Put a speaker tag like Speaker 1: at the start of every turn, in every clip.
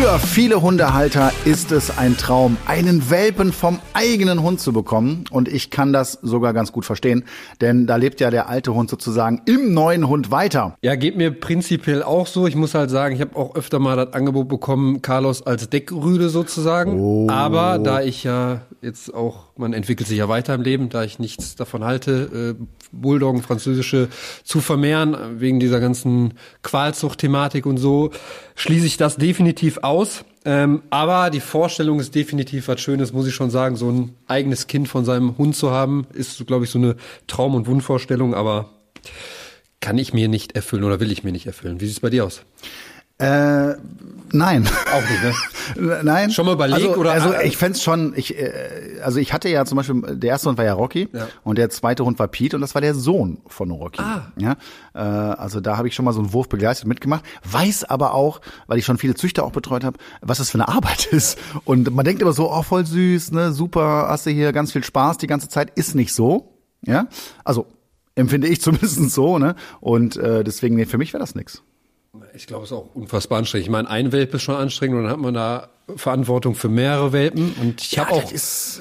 Speaker 1: Für viele Hundehalter ist es ein Traum, einen Welpen vom eigenen Hund zu bekommen. Und ich kann das sogar ganz gut verstehen, denn da lebt ja der alte Hund sozusagen im neuen Hund weiter.
Speaker 2: Ja, geht mir prinzipiell auch so. Ich muss halt sagen, ich habe auch öfter mal das Angebot bekommen, Carlos als Deckrüde sozusagen.
Speaker 1: Oh.
Speaker 2: Aber da ich ja jetzt auch, man entwickelt sich ja weiter im Leben, da ich nichts davon halte, äh, Bulldoggen, französische zu vermehren, wegen dieser ganzen Qualzucht-Thematik und so, schließe ich das definitiv aus. Ähm, aber die Vorstellung ist definitiv was Schönes, muss ich schon sagen. So ein eigenes Kind von seinem Hund zu haben, ist, glaube ich, so eine Traum- und Wunschvorstellung, aber kann ich mir nicht erfüllen oder will ich mir nicht erfüllen. Wie sieht's bei dir aus?
Speaker 1: Äh, nein.
Speaker 2: Auch nicht, ne?
Speaker 1: Nein.
Speaker 2: Schon mal überlegt,
Speaker 1: also,
Speaker 2: oder?
Speaker 1: Also ich fänd's schon, ich, äh, also ich hatte ja zum Beispiel, der erste Hund war ja Rocky
Speaker 2: Ja.
Speaker 1: und der zweite Hund war Pete und das war der Sohn von Rocky.
Speaker 2: Ah.
Speaker 1: Ja, äh, also da habe ich schon mal so einen Wurf begleitet mitgemacht, weiß aber auch, weil ich schon viele Züchter auch betreut habe, was das für eine Arbeit ist. Und man denkt immer so, oh voll süß, ne, super, hast du hier ganz viel Spaß die ganze Zeit, ist nicht so. Ja, also empfinde ich zumindest so, ne? Und äh, deswegen, nee, für mich wäre das nix.
Speaker 2: Ich glaube, es ist auch unfassbar anstrengend. Ich meine, ein Welpe ist schon anstrengend und dann hat man da Verantwortung für mehrere Welpen. Und ich habe auch
Speaker 1: ist,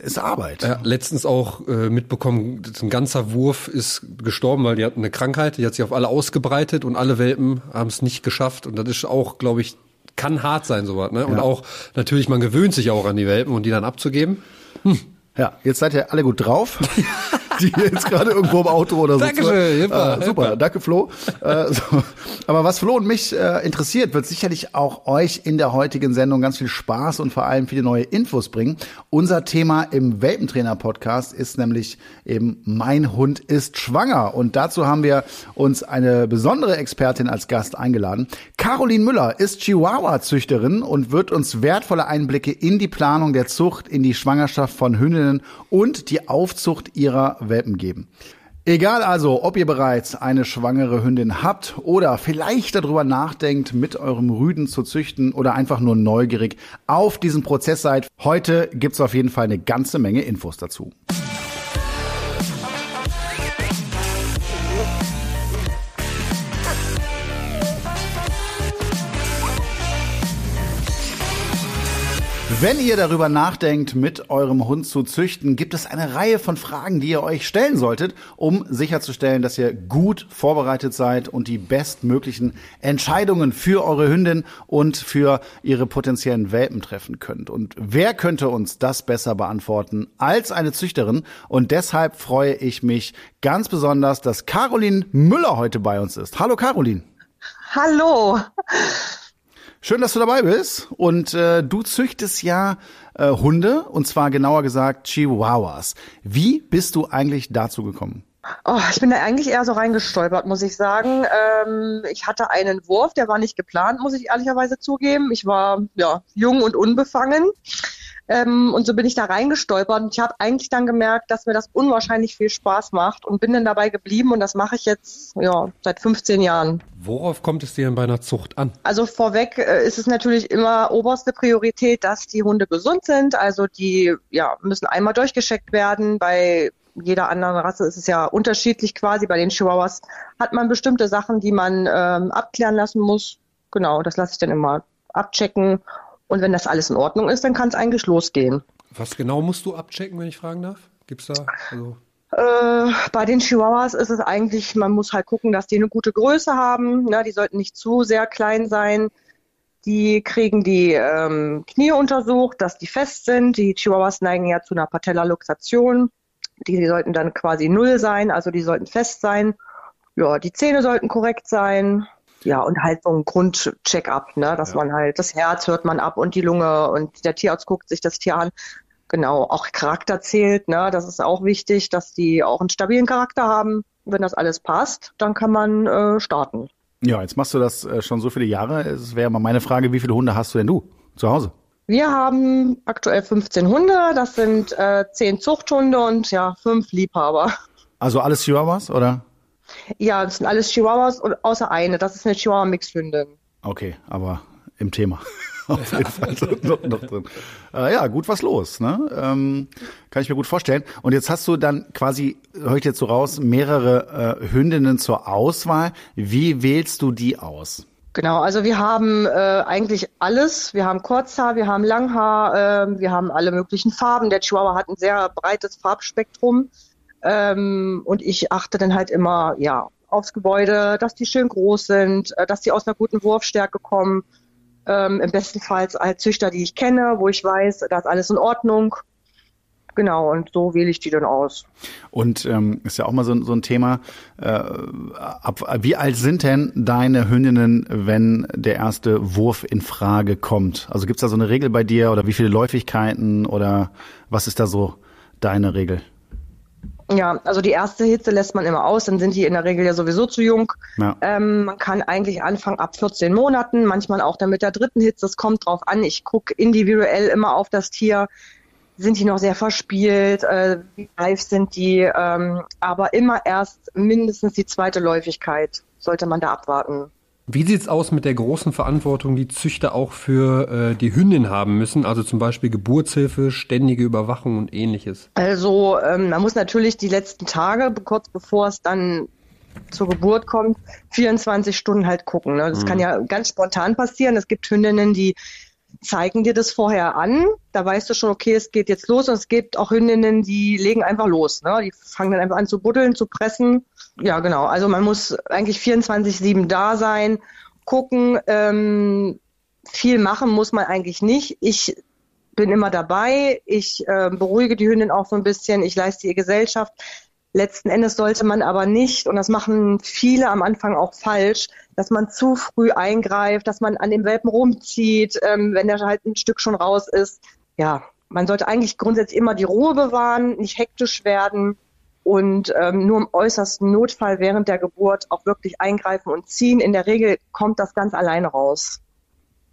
Speaker 1: äh, ist Arbeit.
Speaker 2: ja, letztens auch äh, mitbekommen, ein ganzer Wurf ist gestorben, weil die hatten eine Krankheit, die hat sich auf alle ausgebreitet und alle Welpen haben es nicht geschafft. Und das ist auch, glaube ich, kann hart sein, sowas. Ne? Und
Speaker 1: Ja.
Speaker 2: auch natürlich, man gewöhnt sich auch an die Welpen und die dann abzugeben.
Speaker 1: Ja, jetzt seid ihr alle gut drauf. Die jetzt gerade irgendwo im Auto oder so.
Speaker 2: Dankeschön, super,
Speaker 1: Ah, super,
Speaker 2: super.
Speaker 1: danke Flo. Äh, so. Aber was Flo und mich äh, interessiert, wird sicherlich auch euch in der heutigen Sendung ganz viel Spaß und vor allem viele neue Infos bringen. Unser Thema im Welpentrainer-Podcast ist nämlich eben Mein Hund ist schwanger. Und dazu haben wir uns eine besondere Expertin als Gast eingeladen. Caroline Müller ist Chihuahua-Züchterin und wird uns wertvolle Einblicke in die Planung der Zucht, in die Schwangerschaft von Hündinnen und die Aufzucht ihrer Welpen geben. Egal also, ob ihr bereits eine schwangere Hündin habt oder vielleicht darüber nachdenkt, mit eurem Rüden zu züchten oder einfach nur neugierig auf diesen Prozess seid, heute gibt's auf jeden Fall eine ganze Menge Infos dazu. Wenn ihr darüber nachdenkt, mit eurem Hund zu züchten, gibt es eine Reihe von Fragen, die ihr euch stellen solltet, um sicherzustellen, dass ihr gut vorbereitet seid und die bestmöglichen Entscheidungen für eure Hündin und für ihre potenziellen Welpen treffen könnt. Und wer könnte uns das besser beantworten als eine Züchterin? Und deshalb freue ich mich ganz besonders, dass Caroline Müller heute bei uns ist. Hallo Caroline.
Speaker 3: Hallo.
Speaker 1: Schön, dass du dabei bist. Und äh, du züchtest ja äh, Hunde, und zwar genauer gesagt Chihuahuas. Wie bist du eigentlich dazu gekommen?
Speaker 3: Oh, ich bin da eigentlich eher so reingestolpert, muss ich sagen. Ähm, ich hatte einen Wurf, der war nicht geplant, muss ich ehrlicherweise zugeben. Ich war ja jung und unbefangen. Ähm, und so bin ich da reingestolpert und ich habe eigentlich dann gemerkt, dass mir das unwahrscheinlich viel Spaß macht und bin dann dabei geblieben und das mache ich jetzt ja seit 15 Jahren.
Speaker 2: Worauf kommt es dir denn bei einer Zucht an?
Speaker 3: Also vorweg äh, ist es natürlich immer oberste Priorität, dass die Hunde gesund sind. Also die ja, müssen einmal durchgescheckt werden. Bei jeder anderen Rasse ist es ja unterschiedlich quasi. Bei den Chihuahuas hat man bestimmte Sachen, die man ähm, abklären lassen muss. Genau, das lasse ich dann immer abchecken. Und wenn das alles in Ordnung ist, dann kann es eigentlich losgehen.
Speaker 2: Was genau musst du abchecken, wenn ich fragen darf? Gibt's da also
Speaker 3: Äh, bei den Chihuahuas ist es eigentlich, man muss halt gucken, dass die eine gute Größe haben. Ne? Die sollten nicht zu sehr klein sein. Die kriegen die ähm, Knie untersucht, dass die fest sind. Die Chihuahuas neigen ja zu einer Patellaluxation. Die, die sollten dann quasi null sein, also die sollten fest sein. Ja, die Zähne sollten korrekt sein. Ja, und halt so ein Grundcheck-up, ne? dass man halt, das Herz hört man ab und die Lunge und der Tierarzt guckt sich das Tier an. Genau, auch Charakter zählt, ne? Das ist auch wichtig, dass die auch einen stabilen Charakter haben. Wenn das alles passt, dann kann man äh, starten.
Speaker 1: Ja, jetzt machst du das äh, schon so viele Jahre. Es wäre mal meine Frage, wie viele Hunde hast du denn du zu Hause?
Speaker 3: Wir haben aktuell 15 Hunde, das sind äh, 10 Zuchthunde und ja, 5 Liebhaber.
Speaker 1: Also alles Chihuahuas, oder?
Speaker 3: Ja, das sind alles Chihuahuas und außer eine, das ist eine Chihuahua-Mixhündin.
Speaker 1: Okay, aber im Thema. Auf jeden Fall noch, noch drin. Äh, ja, gut was los, ne? Ähm, kann ich mir gut vorstellen. Und jetzt hast du dann quasi, höre ich jetzt so raus, mehrere äh, Hündinnen zur Auswahl. Wie wählst du die aus?
Speaker 3: Genau, also wir haben äh, eigentlich alles. Wir haben Kurzhaar, wir haben Langhaar, äh, wir haben alle möglichen Farben. Der Chihuahua hat ein sehr breites Farbspektrum. Ähm, und ich achte dann halt immer, ja, aufs Gebäude, dass die schön groß sind, äh, dass die aus einer guten Wurfstärke kommen. Ähm, Im besten Fall als Züchter, die ich kenne, wo ich weiß, da ist alles in Ordnung. Genau, und so wähle ich die dann aus.
Speaker 1: Und ähm, ist ja auch mal so, so ein Thema. Äh, ab, wie alt sind denn deine Hündinnen, wenn der erste Wurf in Frage kommt? Also gibt's da so eine Regel bei dir oder wie viele Läufigkeiten oder was ist da so deine Regel?
Speaker 3: Ja, also die erste Hitze lässt man immer aus, dann sind die in der Regel ja sowieso zu jung. Ja. Ähm, man kann eigentlich anfangen ab 14 Monaten, manchmal auch dann mit der dritten Hitze. Es kommt drauf an. Ich gucke individuell immer auf das Tier. Sind die noch sehr verspielt? Äh, wie reif sind die? Ähm, aber immer erst mindestens die zweite Läufigkeit sollte man da abwarten.
Speaker 2: Wie sieht's aus mit der großen Verantwortung, die Züchter auch für äh, die Hündin haben müssen? Also zum Beispiel Geburtshilfe, ständige Überwachung und ähnliches.
Speaker 3: Also ähm, man muss natürlich die letzten Tage, kurz bevor es dann zur Geburt kommt, 24 Stunden halt gucken. Ne? Das mhm. kann ja ganz spontan passieren. Es gibt Hündinnen, die zeigen dir das vorher an. Da weißt du schon, okay, es geht jetzt los. Und es gibt auch Hündinnen, die legen einfach los. Ne? Die fangen dann einfach an zu buddeln, zu pressen. Ja, genau. Also man muss eigentlich 24-7 da sein, gucken. Ähm, viel machen muss man eigentlich nicht. Ich bin immer dabei. Ich äh, beruhige die Hündin auch so ein bisschen. Ich leiste ihr Gesellschaft. Letzten Endes sollte man aber nicht, und das machen viele am Anfang auch falsch, dass man zu früh eingreift, dass man an dem Welpen rumzieht, ähm, wenn der halt ein Stück schon raus ist. Ja, man sollte eigentlich grundsätzlich immer die Ruhe bewahren, nicht hektisch werden und ähm, nur im äußersten Notfall während der Geburt auch wirklich eingreifen und ziehen. In der Regel kommt das ganz alleine raus.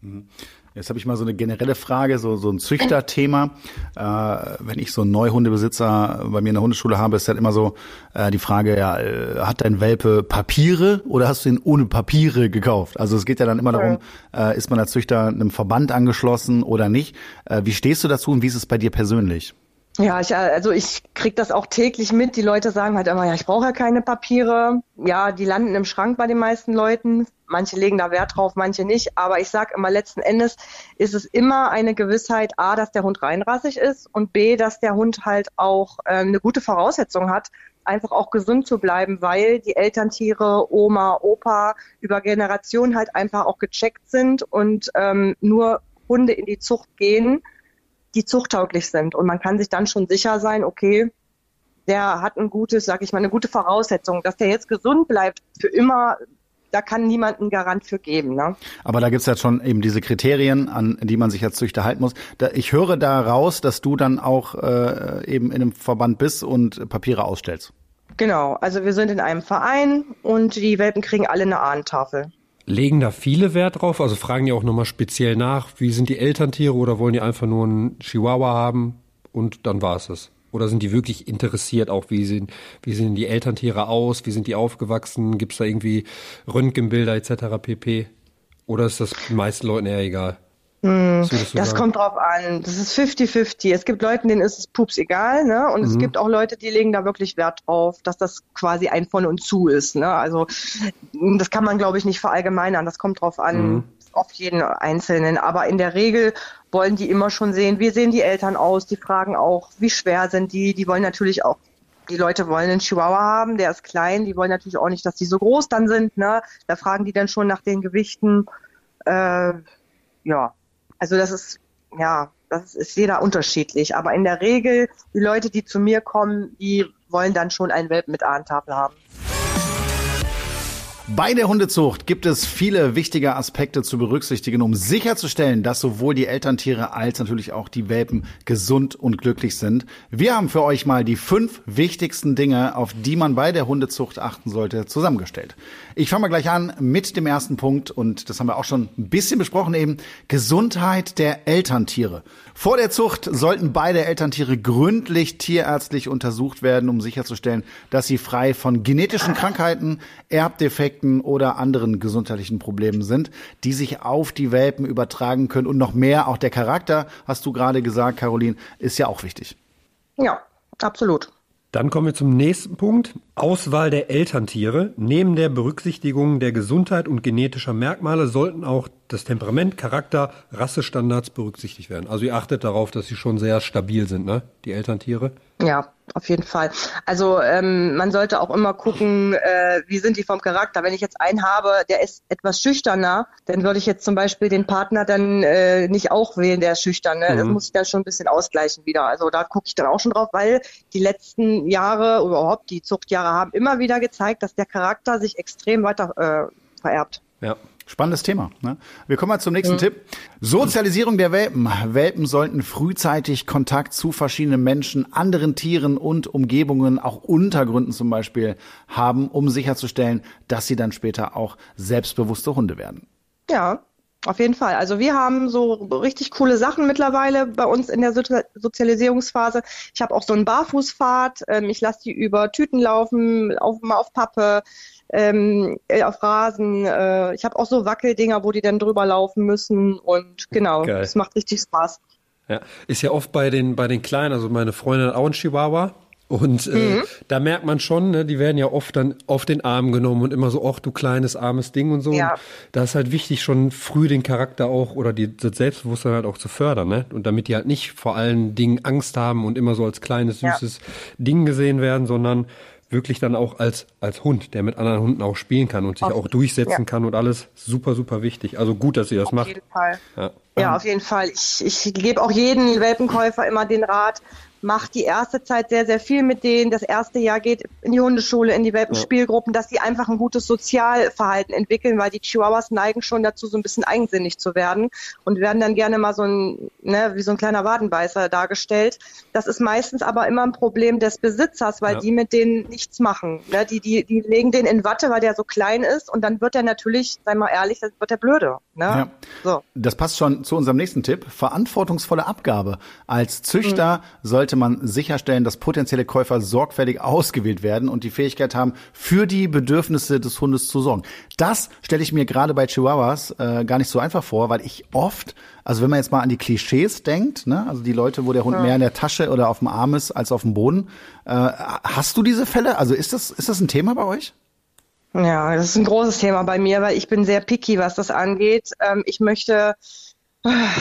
Speaker 1: Mhm. Jetzt habe ich mal so eine generelle Frage, so, so ein Züchterthema. Äh, wenn ich so einen Neuhundebesitzer bei mir in der Hundeschule habe, ist halt immer so äh, die Frage, ja, äh, hat dein Welpe Papiere oder hast du ihn ohne Papiere gekauft? Also es geht ja dann immer darum, äh, ist man als Züchter einem Verband angeschlossen oder nicht? Äh, wie stehst du dazu und wie ist es bei dir persönlich?
Speaker 3: Ja, ich, also ich krieg das auch täglich mit. Die Leute sagen halt immer, ja, ich brauche ja keine Papiere. Ja, die landen im Schrank bei den meisten Leuten. Manche legen da Wert drauf, manche nicht. Aber ich sag immer, letzten Endes ist es immer eine Gewissheit, A, dass der Hund reinrassig ist und B, dass der Hund halt auch äh, eine gute Voraussetzung hat, einfach auch gesund zu bleiben, weil die Elterntiere, Oma, Opa über Generationen halt einfach auch gecheckt sind und ähm, nur Hunde in die Zucht gehen die zuchttauglich sind. Und man kann sich dann schon sicher sein, okay, der hat ein gutes, sag ich mal, eine gute Voraussetzung. Dass der jetzt gesund bleibt für immer, da kann niemand einen Garant für geben. Ne?
Speaker 1: Aber da gibt's ja schon eben diese Kriterien, an die man sich als Züchter halten muss. Ich höre da raus, dass du dann auch äh, eben in einem Verband bist und Papiere ausstellst.
Speaker 3: Genau, also wir sind in einem Verein und die Welpen kriegen alle eine Ahnentafel.
Speaker 2: Legen da viele Wert drauf? Also fragen die auch nochmal speziell nach, wie sind die Elterntiere oder wollen die einfach nur einen Chihuahua haben und dann war es das? Oder sind die wirklich interessiert auch, wie sehen, wie sehen die Elterntiere aus, wie sind die aufgewachsen, gibt es da irgendwie Röntgenbilder etc. pp? Oder ist das den meisten Leuten eher egal?
Speaker 3: Hm, das kommt drauf an. Das ist 50-50. Es gibt Leute, denen ist es pups egal, ne? Und mhm. es gibt auch Leute, die legen da wirklich Wert drauf, dass das quasi ein von und zu ist, ne? Also, das kann man, glaube ich, nicht verallgemeinern. Das kommt drauf an, mhm. auf jeden Einzelnen. Aber in der Regel wollen die immer schon sehen, wie sehen die Eltern aus? Die fragen auch, wie schwer sind die? Die wollen natürlich auch die Leute wollen einen Chihuahua haben, der ist klein, die wollen natürlich auch nicht, dass die so groß dann sind, ne? Da fragen die dann schon nach den Gewichten. Äh, ja, also das ist, ja, das ist jeder unterschiedlich. Aber in der Regel, die Leute, die zu mir kommen, die wollen dann schon einen Welpen mit Ahntafel haben.
Speaker 1: Bei der Hundezucht gibt es viele wichtige Aspekte zu berücksichtigen, um sicherzustellen, dass sowohl die Elterntiere als natürlich auch die Welpen gesund und glücklich sind. Wir haben für euch mal die fünf wichtigsten Dinge, auf die man bei der Hundezucht achten sollte, zusammengestellt. Ich fange mal gleich an mit dem ersten Punkt und das haben wir auch schon ein bisschen besprochen eben, Gesundheit der Elterntiere. Vor der Zucht sollten beide Elterntiere gründlich tierärztlich untersucht werden, um sicherzustellen, dass sie frei von genetischen Krankheiten, Erbdefekten oder anderen gesundheitlichen Problemen sind, die sich auf die Welpen übertragen können und noch mehr. Auch der Charakter, hast du gerade gesagt, Caroline, ist ja auch wichtig.
Speaker 3: Ja, absolut.
Speaker 2: Dann kommen wir zum nächsten Punkt. Auswahl der Elterntiere. Neben der Berücksichtigung der Gesundheit und genetischer Merkmale sollten auch das Temperament, Charakter, Rassestandards berücksichtigt werden. Also ihr achtet darauf, dass sie schon sehr stabil sind, ne? Die Elterntiere.
Speaker 3: Ja, auf jeden Fall. Also ähm, man sollte auch immer gucken, äh, wie sind die vom Charakter. Wenn ich jetzt einen habe, der ist etwas schüchterner, dann würde ich jetzt zum Beispiel den Partner dann äh, nicht auch wählen, der ist schüchtern. Ne? Mhm. Das muss ich dann schon ein bisschen ausgleichen wieder. Also da gucke ich dann auch schon drauf, weil die letzten Jahre, überhaupt die Zuchtjahre haben immer wieder gezeigt, dass der Charakter sich extrem weiter äh, vererbt.
Speaker 1: Ja. Spannendes Thema. Ne? Wir kommen mal zum nächsten ja. Tipp. Sozialisierung der Welpen. Welpen sollten frühzeitig Kontakt zu verschiedenen Menschen, anderen Tieren und Umgebungen, auch Untergründen zum Beispiel, haben, um sicherzustellen, dass sie dann später auch selbstbewusste Hunde werden.
Speaker 3: Ja, auf jeden Fall. Also wir haben so richtig coole Sachen mittlerweile bei uns in der Sozialisierungsphase. Ich habe auch so einen Barfußpfad. Ähm, ich lasse die über Tüten laufen, auf, mal auf Pappe, ähm, äh, auf Rasen. Äh, ich habe auch so Wackeldinger, wo die dann drüber laufen müssen. Und genau, Geil. das macht richtig Spaß.
Speaker 2: Ja, ist ja oft bei den bei den Kleinen. Also meine Freundin hat auch einen Chihuahua. Und äh, mhm. da merkt man schon, ne, die werden ja oft dann auf den Arm genommen und immer so, ach du kleines, armes Ding und so. Ja. Und da ist halt wichtig, schon früh den Charakter auch oder die, das Selbstbewusstsein halt auch zu fördern. Ne? Und damit die halt nicht vor allen Dingen Angst haben und immer so als kleines, süßes ja. Ding gesehen werden, sondern wirklich dann auch als, als Hund, der mit anderen Hunden auch spielen kann und sich auf, auch durchsetzen ja. kann und alles. Super, super wichtig. Also gut, dass ihr das
Speaker 3: auf
Speaker 2: macht.
Speaker 3: Auf jeden Fall. Ja. ja, auf jeden Fall. Ich, ich gebe auch jedem Welpenkäufer immer den Rat, macht die erste Zeit sehr, sehr viel mit denen. Das erste Jahr geht in die Hundeschule, in die Welpenspielgruppen, dass sie einfach ein gutes Sozialverhalten entwickeln, weil die Chihuahuas neigen schon dazu, so ein bisschen eigensinnig zu werden und werden dann gerne mal so ein, ne, wie so ein kleiner Wadenbeißer dargestellt. Das ist meistens aber immer ein Problem des Besitzers, weil ja. die mit denen nichts machen. Ne? Die, die, die legen den in Watte, weil der so klein ist und dann wird er natürlich, sei mal ehrlich, das wird der blöde. Ne? Ja.
Speaker 1: So. Das passt schon zu unserem nächsten Tipp. Verantwortungsvolle Abgabe. Als Züchter mhm. sollte sollte man sicherstellen, dass potenzielle Käufer sorgfältig ausgewählt werden und die Fähigkeit haben, für die Bedürfnisse des Hundes zu sorgen. Das stelle ich mir gerade bei Chihuahuas äh, gar nicht so einfach vor, weil ich oft, also wenn man jetzt mal an die Klischees denkt, ne, also die Leute, wo der Hund ja. mehr in der Tasche oder auf dem Arm ist als auf dem Boden, äh, hast du diese Fälle? Also ist das, ist das ein Thema bei euch?
Speaker 3: Ja, das ist ein großes Thema bei mir, weil ich bin sehr picky, was das angeht. Ähm, ich möchte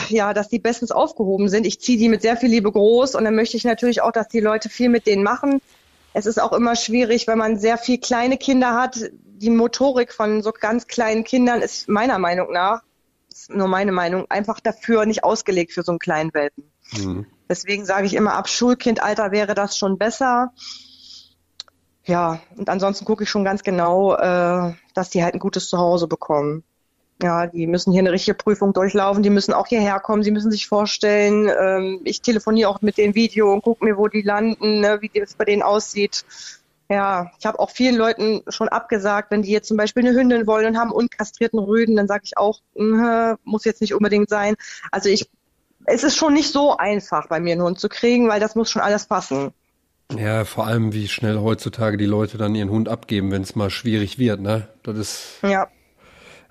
Speaker 3: ja, dass die bestens aufgehoben sind. Ich ziehe die mit sehr viel Liebe groß und dann möchte ich natürlich auch, dass die Leute viel mit denen machen. Es ist auch immer schwierig, wenn man sehr viel kleine Kinder hat. Die Motorik von so ganz kleinen Kindern ist meiner Meinung nach, ist nur meine Meinung, einfach dafür nicht ausgelegt für so einen kleinen Welpen. Mhm. Deswegen sage ich immer, ab Schulkindalter wäre das schon besser. Ja, und ansonsten gucke ich schon ganz genau, äh, dass die halt ein gutes Zuhause bekommen. Ja, die müssen hier eine richtige Prüfung durchlaufen, die müssen auch hierher kommen, sie müssen sich vorstellen. Ähm, ich telefoniere auch mit dem Video und gucke mir, wo die landen, ne, wie das bei denen aussieht. Ja, ich habe auch vielen Leuten schon abgesagt, wenn die jetzt zum Beispiel eine Hündin wollen und haben unkastrierten Rüden, dann sage ich auch, mh, muss jetzt nicht unbedingt sein. Also ich, es ist schon nicht so einfach, bei mir einen Hund zu kriegen, weil das muss schon alles passen.
Speaker 2: Ja, vor allem, wie schnell heutzutage die Leute dann ihren Hund abgeben, wenn es mal schwierig wird, ne? Das ist.
Speaker 3: Ja.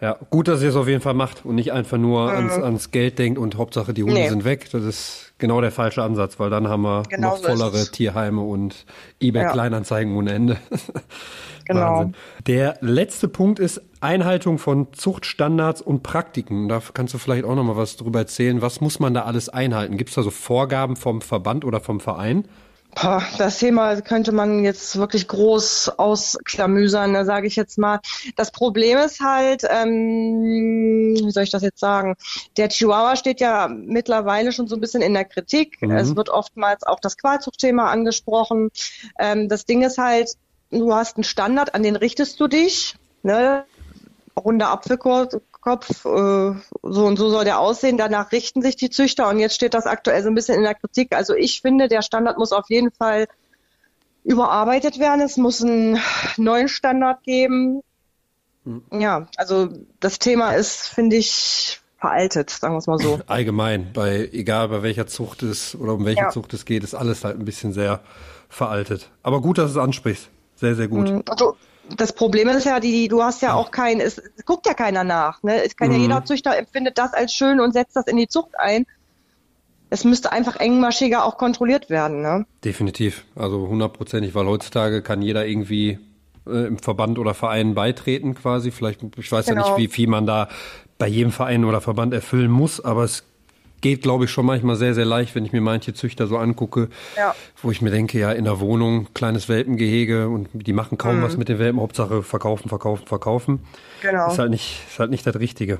Speaker 2: Ja, gut, dass ihr es auf jeden Fall macht und nicht einfach nur mhm. ans, ans, Geld denkt und Hauptsache die Hunde nee. sind weg. Das ist genau der falsche Ansatz, weil dann haben wir genau noch vollere Tierheime und eBay ja. Kleinanzeigen ohne Ende. genau. Wahnsinn. Der letzte Punkt ist Einhaltung von Zuchtstandards und Praktiken. Da kannst du vielleicht auch noch mal was drüber erzählen. Was muss man da alles einhalten? Gibt es da so Vorgaben vom Verband oder vom Verein?
Speaker 3: Das Thema könnte man jetzt wirklich groß ausklamüsern, da sage ich jetzt mal. Das Problem ist halt, ähm, wie soll ich das jetzt sagen? Der Chihuahua steht ja mittlerweile schon so ein bisschen in der Kritik. Mhm. Es wird oftmals auch das Qualzuchtthema angesprochen. Ähm, das Ding ist halt, du hast einen Standard, an den richtest du dich. Ne? runder Apfelkopf, äh, so und so soll der aussehen. Danach richten sich die Züchter und jetzt steht das aktuell so ein bisschen in der Kritik. Also ich finde, der Standard muss auf jeden Fall überarbeitet werden. Es muss einen neuen Standard geben. Hm. Ja, also das Thema ist, finde ich, veraltet, sagen wir es mal so.
Speaker 2: Allgemein, bei egal bei welcher Zucht es oder um welche ja. Zucht es geht, ist alles halt ein bisschen sehr veraltet. Aber gut, dass du es ansprichst. Sehr, sehr gut.
Speaker 3: Also, das Problem ist ja, die, du hast ja auch kein, es, es guckt ja keiner nach. Ne? Es kann mhm. ja jeder Züchter empfindet das als schön und setzt das in die Zucht ein. es müsste einfach engmaschiger auch kontrolliert werden. Ne?
Speaker 2: Definitiv, also hundertprozentig, weil heutzutage kann jeder irgendwie äh, im Verband oder Verein beitreten quasi. Vielleicht, ich weiß genau. ja nicht, wie viel man da bei jedem Verein oder Verband erfüllen muss, aber es geht, glaube ich, schon manchmal sehr, sehr leicht, wenn ich mir manche Züchter so angucke, ja. wo ich mir denke, ja, in der Wohnung, kleines Welpengehege und die machen kaum mhm. was mit den Welpen, Hauptsache verkaufen, verkaufen, verkaufen. Genau. Ist halt nicht, ist halt nicht das Richtige.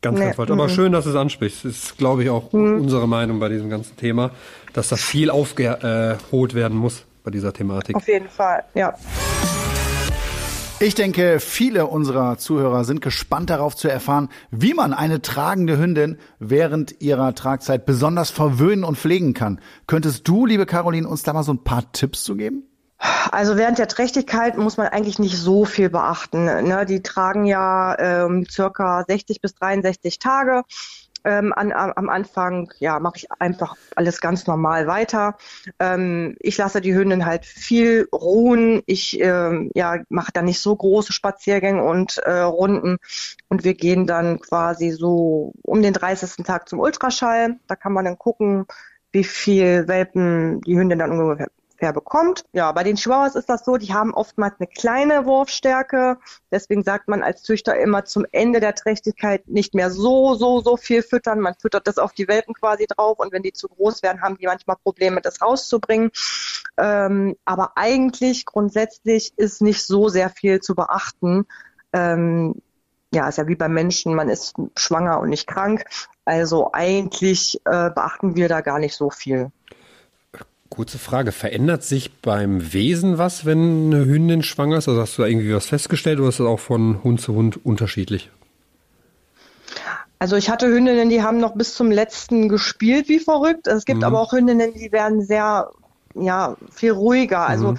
Speaker 2: Ganz, nee. ganz falsch. Aber mhm. schön, dass du es ansprichst. Das ist, glaube ich, auch mhm. unsere Meinung bei diesem ganzen Thema, dass da viel aufgeholt werden muss bei dieser Thematik.
Speaker 3: Auf jeden Fall, ja.
Speaker 1: Ich denke, viele unserer Zuhörer sind gespannt darauf zu erfahren, wie man eine tragende Hündin während ihrer Tragzeit besonders verwöhnen und pflegen kann. Könntest du, liebe Caroline, uns da mal so ein paar Tipps zu geben?
Speaker 3: Also während der Trächtigkeit muss man eigentlich nicht so viel beachten. Ne? Die tragen ja ähm, circa 60 bis 63 Tage ähm, an, am Anfang ja, mache ich einfach alles ganz normal weiter. Ähm, ich lasse die Hündin halt viel ruhen. Ich ähm, ja, mache dann nicht so große Spaziergänge und äh, Runden. Und wir gehen dann quasi so um den 30. Tag zum Ultraschall. Da kann man dann gucken, wie viel Welpen die Hündin dann ungefähr wer bekommt. Ja, bei den Chihuahuas ist das so, die haben oftmals eine kleine Wurfstärke. Deswegen sagt man als Züchter immer zum Ende der Trächtigkeit nicht mehr so, so, so viel füttern. Man füttert das auf die Welpen quasi drauf und wenn die zu groß werden, haben die manchmal Probleme, das rauszubringen. Ähm, aber eigentlich grundsätzlich ist nicht so sehr viel zu beachten. Ähm, ja, ist ja wie beim Menschen, man ist schwanger und nicht krank. Also eigentlich äh, beachten wir da gar nicht so viel.
Speaker 2: Kurze Frage, verändert sich beim Wesen was, wenn eine Hündin schwanger ist? Also hast du da irgendwie was festgestellt oder ist das auch von Hund zu Hund unterschiedlich?
Speaker 3: Also ich hatte Hündinnen, die haben noch bis zum letzten gespielt wie verrückt. Es gibt mhm. aber auch Hündinnen, die werden sehr, ja, viel ruhiger. Also mhm.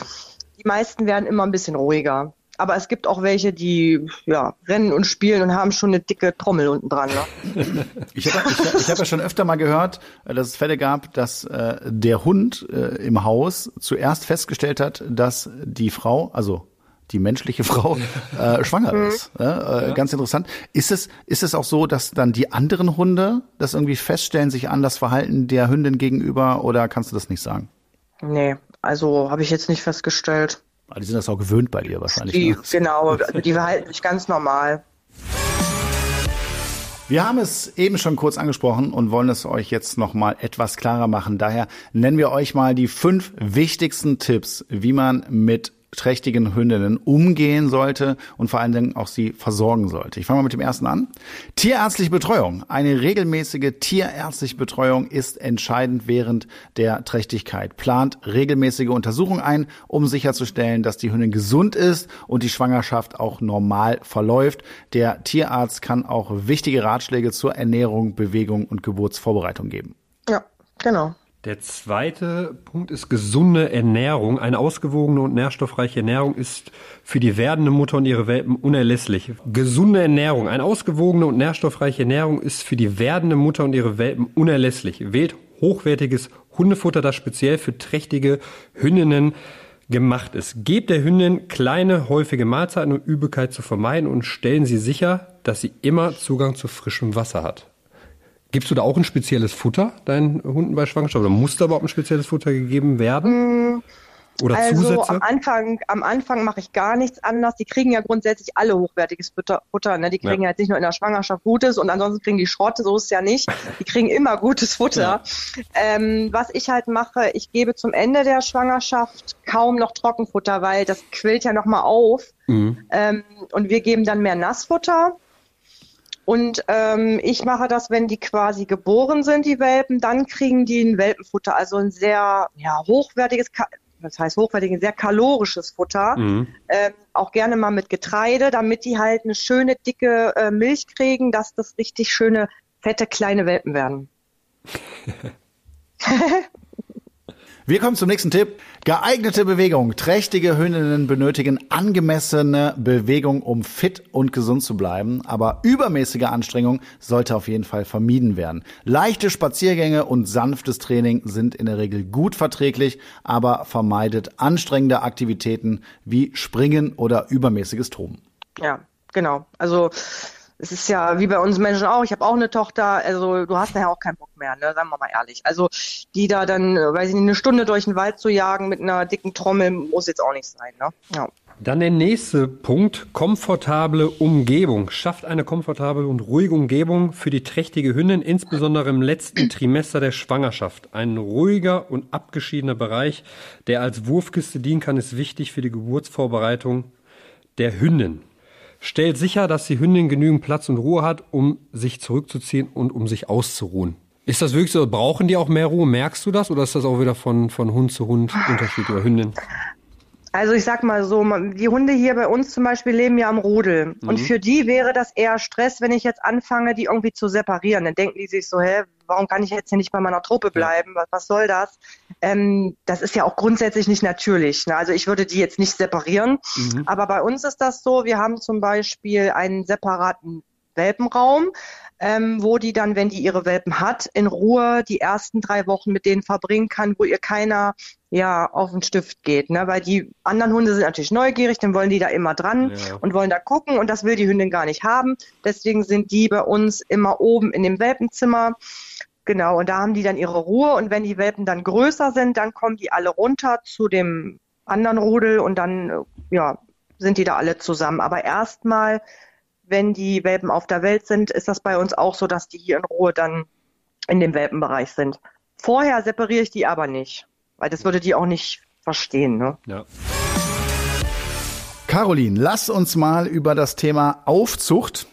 Speaker 3: die meisten werden immer ein bisschen ruhiger. Aber es gibt auch welche, die ja, rennen und spielen und haben schon eine dicke Trommel unten dran.
Speaker 1: Ne? ich habe ich, ich hab ja schon öfter mal gehört, äh, dass es Fälle gab, dass äh, der Hund äh, im Haus zuerst festgestellt hat, dass die Frau, also die menschliche Frau äh, schwanger mhm. ist. Äh, ja. Ganz interessant. Ist es, ist es auch so, dass dann die anderen Hunde das irgendwie feststellen, sich an das Verhalten der Hündin gegenüber oder kannst du das nicht sagen?
Speaker 3: Nee, also habe ich jetzt nicht festgestellt.
Speaker 1: Ah, die sind das auch gewöhnt bei dir wahrscheinlich.
Speaker 3: Die, ne? Genau, die verhalten sich ganz normal.
Speaker 1: Wir haben es eben schon kurz angesprochen und wollen es euch jetzt noch mal etwas klarer machen. Daher nennen wir euch mal die fünf wichtigsten Tipps, wie man mit trächtigen Hündinnen umgehen sollte und vor allen Dingen auch sie versorgen sollte. Ich fange mal mit dem ersten an. Tierärztliche Betreuung. Eine regelmäßige tierärztliche Betreuung ist entscheidend während der Trächtigkeit. Plant regelmäßige Untersuchungen ein, um sicherzustellen, dass die Hündin gesund ist und die Schwangerschaft auch normal verläuft. Der Tierarzt kann auch wichtige Ratschläge zur Ernährung, Bewegung und Geburtsvorbereitung geben.
Speaker 3: Ja, genau.
Speaker 2: Der zweite Punkt ist gesunde Ernährung. Eine ausgewogene und nährstoffreiche Ernährung ist für die werdende Mutter und ihre Welpen unerlässlich. Gesunde Ernährung. Eine ausgewogene und nährstoffreiche Ernährung ist für die werdende Mutter und ihre Welpen unerlässlich. Wählt hochwertiges Hundefutter, das speziell für trächtige Hündinnen gemacht ist. Gebt der Hündin kleine, häufige Mahlzeiten, um Übelkeit zu vermeiden und stellen Sie sicher, dass sie immer Zugang zu frischem Wasser hat. Gibst du da auch ein spezielles Futter deinen Hunden bei Schwangerschaft? Oder muss da überhaupt ein spezielles Futter gegeben werden?
Speaker 3: Mm, Oder also Zusätze? am Anfang, am Anfang mache ich gar nichts anders. Die kriegen ja grundsätzlich alle hochwertiges Futter. Futter ne? Die kriegen ja. jetzt nicht nur in der Schwangerschaft Gutes und ansonsten kriegen die Schrott, so ist es ja nicht. Die kriegen immer gutes Futter. Ja. Ähm, was ich halt mache, ich gebe zum Ende der Schwangerschaft kaum noch Trockenfutter, weil das quillt ja nochmal auf. Mhm. Ähm, und wir geben dann mehr Nassfutter. Und ähm, ich mache das, wenn die quasi geboren sind, die Welpen, dann kriegen die ein Welpenfutter, also ein sehr ja, hochwertiges, das heißt hochwertig, ein sehr kalorisches Futter, mhm. ähm, auch gerne mal mit Getreide, damit die halt eine schöne dicke äh, Milch kriegen, dass das richtig schöne fette kleine Welpen werden.
Speaker 1: Wir kommen zum nächsten Tipp. Geeignete Bewegung. Trächtige Hündinnen benötigen angemessene Bewegung, um fit und gesund zu bleiben. Aber übermäßige Anstrengung sollte auf jeden Fall vermieden werden. Leichte Spaziergänge und sanftes Training sind in der Regel gut verträglich, aber vermeidet anstrengende Aktivitäten wie Springen oder übermäßiges Toben.
Speaker 3: Ja, genau. Also es ist ja wie bei uns Menschen auch, ich habe auch eine Tochter, also du hast nachher auch keinen Bock mehr, ne? sagen wir mal ehrlich. Also die da dann, weiß ich nicht, eine Stunde durch den Wald zu jagen mit einer dicken Trommel, muss jetzt auch nicht sein. Ne? Ja.
Speaker 2: Dann der nächste Punkt, komfortable Umgebung. Schafft eine komfortable und ruhige Umgebung für die trächtige Hündin, insbesondere im letzten Trimester der Schwangerschaft. Ein ruhiger und abgeschiedener Bereich, der als Wurfkiste dienen kann, ist wichtig für die Geburtsvorbereitung der Hündin. Stellt sicher, dass die Hündin genügend Platz und Ruhe hat, um sich zurückzuziehen und um sich auszuruhen. Ist das wirklich so? Brauchen die auch mehr Ruhe? Merkst du das? Oder ist das auch wieder von, von Hund zu Hund unterschiedlich oder Hündin?
Speaker 3: Also ich sag mal so, die Hunde hier bei uns zum Beispiel leben ja am Rudel. Mhm. Und für die wäre das eher Stress, wenn ich jetzt anfange, die irgendwie zu separieren. Dann denken die sich so, hä, warum kann ich jetzt hier nicht bei meiner Truppe bleiben? Was, was soll das? Ähm, das ist ja auch grundsätzlich nicht natürlich. Ne? Also ich würde die jetzt nicht separieren. Mhm. Aber bei uns ist das so, wir haben zum Beispiel einen separaten Welpenraum ähm, wo die dann, wenn die ihre Welpen hat, in Ruhe die ersten drei Wochen mit denen verbringen kann, wo ihr keiner ja auf den Stift geht, ne? Weil die anderen Hunde sind natürlich neugierig, dann wollen die da immer dran ja. und wollen da gucken und das will die Hündin gar nicht haben. Deswegen sind die bei uns immer oben in dem Welpenzimmer. Genau, und da haben die dann ihre Ruhe und wenn die Welpen dann größer sind, dann kommen die alle runter zu dem anderen Rudel und dann ja, sind die da alle zusammen. Aber erstmal wenn die Welpen auf der Welt sind, ist das bei uns auch so, dass die hier in Ruhe dann in dem Welpenbereich sind. Vorher separiere ich die aber nicht, weil das würde die auch nicht verstehen. Ne? Ja.
Speaker 1: Caroline, lass uns mal über das Thema Aufzucht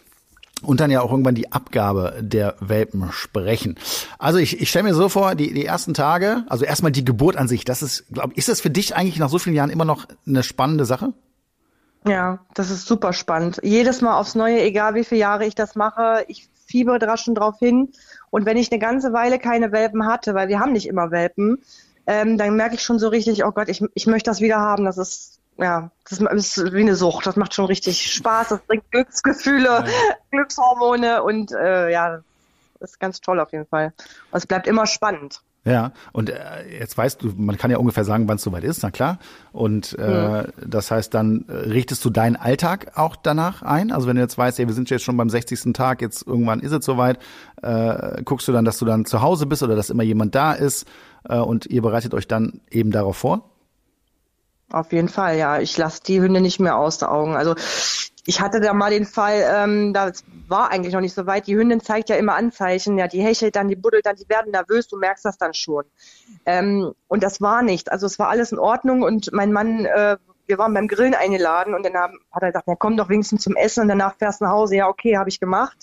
Speaker 1: und dann ja auch irgendwann die Abgabe der Welpen sprechen. Also ich, ich stelle mir so vor, die, die ersten Tage, also erstmal die Geburt an sich, das ist, glaube ist das für dich eigentlich nach so vielen Jahren immer noch eine spannende Sache?
Speaker 3: Ja, das ist super spannend. Jedes Mal aufs Neue, egal wie viele Jahre ich das mache, ich fiebere da schon drauf hin. Und wenn ich eine ganze Weile keine Welpen hatte, weil wir haben nicht immer Welpen, ähm, dann merke ich schon so richtig, oh Gott, ich, ich möchte das wieder haben. Das ist, ja, das ist wie eine Sucht. Das macht schon richtig Spaß. Das bringt Glücksgefühle, ja. Glückshormone und äh, ja, das ist ganz toll auf jeden Fall. Und es bleibt immer spannend.
Speaker 1: Ja, und äh, jetzt weißt du, man kann ja ungefähr sagen, wann es soweit ist, na klar. Und äh, ja. das heißt, dann äh, richtest du deinen Alltag auch danach ein? Also wenn du jetzt weißt, ey, wir sind jetzt schon beim 60. Tag, jetzt irgendwann ist es soweit, äh, guckst du dann, dass du dann zu Hause bist oder dass immer jemand da ist äh, und ihr bereitet euch dann eben darauf vor?
Speaker 3: Auf jeden Fall, ja. Ich lasse die Hunde nicht mehr aus den Augen. Also ich hatte da mal den Fall, ähm, das war eigentlich noch nicht so weit. Die Hündin zeigt ja immer Anzeichen, ja, die hechelt dann, die buddelt dann, die werden nervös, du merkst das dann schon. Ähm, und das war nicht. Also es war alles in Ordnung und mein Mann, äh, wir waren beim Grillen eingeladen und dann haben, hat er gesagt, ja, komm doch wenigstens zum Essen und danach fährst du nach Hause. Ja, okay, habe ich gemacht.